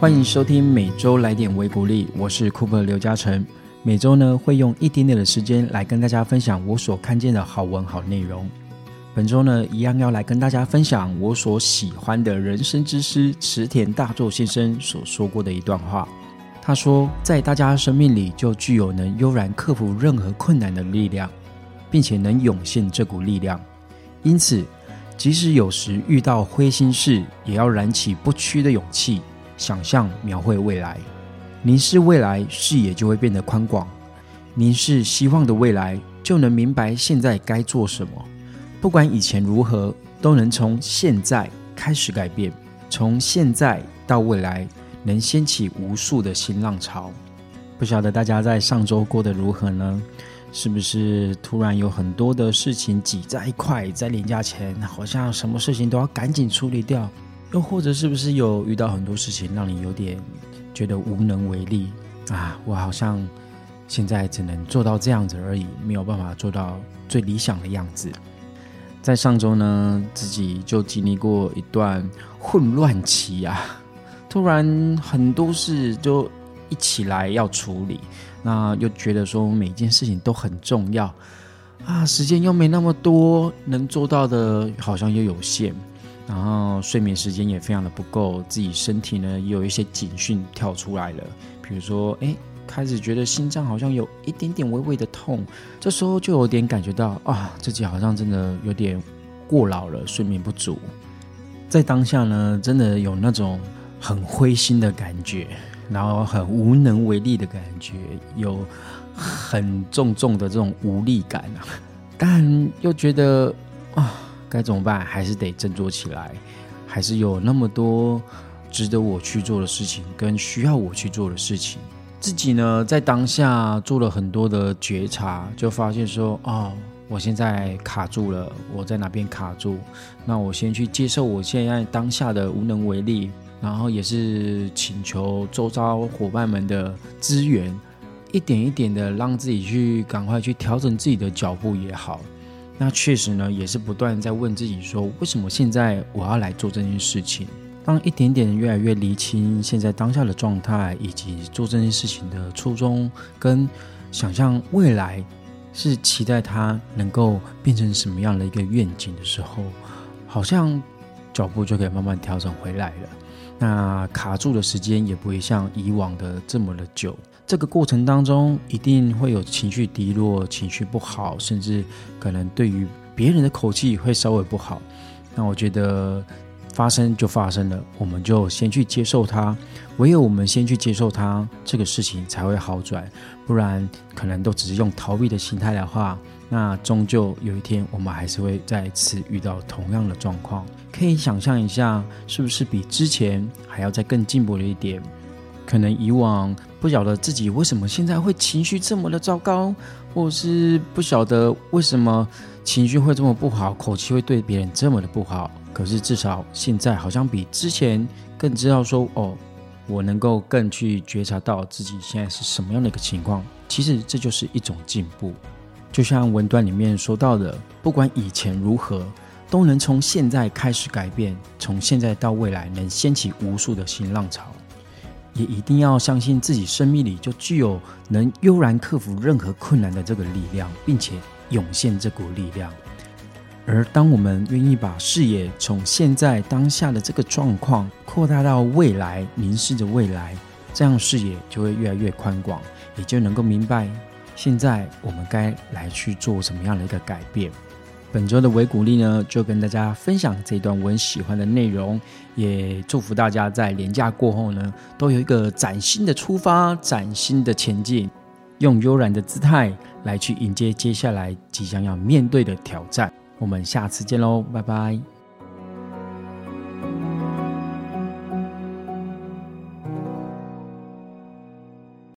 欢迎收听每周来点微鼓励，我是 Cooper 刘嘉诚。每周呢会用一点点的时间来跟大家分享我所看见的好文好内容。本周呢一样要来跟大家分享我所喜欢的人生之师池田大作先生所说过的一段话。他说，在大家生命里就具有能悠然克服任何困难的力量，并且能涌现这股力量。因此，即使有时遇到灰心事，也要燃起不屈的勇气，想象描绘未来。凝视未来，视野就会变得宽广；凝视希望的未来，就能明白现在该做什么。不管以前如何，都能从现在开始改变。从现在到未来，能掀起无数的新浪潮。不晓得大家在上周过得如何呢？是不是突然有很多的事情挤在一块，在年假前，好像什么事情都要赶紧处理掉？又或者是不是有遇到很多事情，让你有点觉得无能为力啊？我好像现在只能做到这样子而已，没有办法做到最理想的样子。在上周呢，自己就经历过一段混乱期啊，突然很多事就一起来要处理。那又觉得说每件事情都很重要啊，时间又没那么多，能做到的好像又有限，然后睡眠时间也非常的不够，自己身体呢也有一些警讯跳出来了，比如说哎，开始觉得心脏好像有一点点微微的痛，这时候就有点感觉到啊，自己好像真的有点过劳了，睡眠不足，在当下呢，真的有那种很灰心的感觉。然后很无能为力的感觉，有很重重的这种无力感啊，但又觉得啊，该怎么办？还是得振作起来，还是有那么多值得我去做的事情，跟需要我去做的事情。自己呢，在当下做了很多的觉察，就发现说，哦，我现在卡住了，我在哪边卡住？那我先去接受我现在当下的无能为力。然后也是请求周遭伙伴们的支援，一点一点的让自己去赶快去调整自己的脚步也好。那确实呢，也是不断在问自己说，为什么现在我要来做这件事情？当一点点越来越厘清现在当下的状态，以及做这件事情的初衷，跟想象未来是期待它能够变成什么样的一个愿景的时候，好像脚步就可以慢慢调整回来了。那卡住的时间也不会像以往的这么的久。这个过程当中，一定会有情绪低落、情绪不好，甚至可能对于别人的口气会稍微不好。那我觉得发生就发生了，我们就先去接受它。唯有我们先去接受它，这个事情才会好转。不然，可能都只是用逃避的心态的话。那终究有一天，我们还是会再次遇到同样的状况。可以想象一下，是不是比之前还要再更进步了一点？可能以往不晓得自己为什么现在会情绪这么的糟糕，或是不晓得为什么情绪会这么不好，口气会对别人这么的不好。可是至少现在好像比之前更知道说，哦，我能够更去觉察到自己现在是什么样的一个情况。其实这就是一种进步。就像文段里面说到的，不管以前如何，都能从现在开始改变，从现在到未来能掀起无数的新浪潮。也一定要相信自己生命里就具有能悠然克服任何困难的这个力量，并且涌现这股力量。而当我们愿意把视野从现在当下的这个状况扩大到未来，凝视着未来，这样视野就会越来越宽广，也就能够明白。现在我们该来去做什么样的一个改变？本周的维鼓励呢，就跟大家分享这段我很喜欢的内容，也祝福大家在年假过后呢，都有一个崭新的出发、崭新的前进，用悠然的姿态来去迎接接下来即将要面对的挑战。我们下次见喽，拜拜。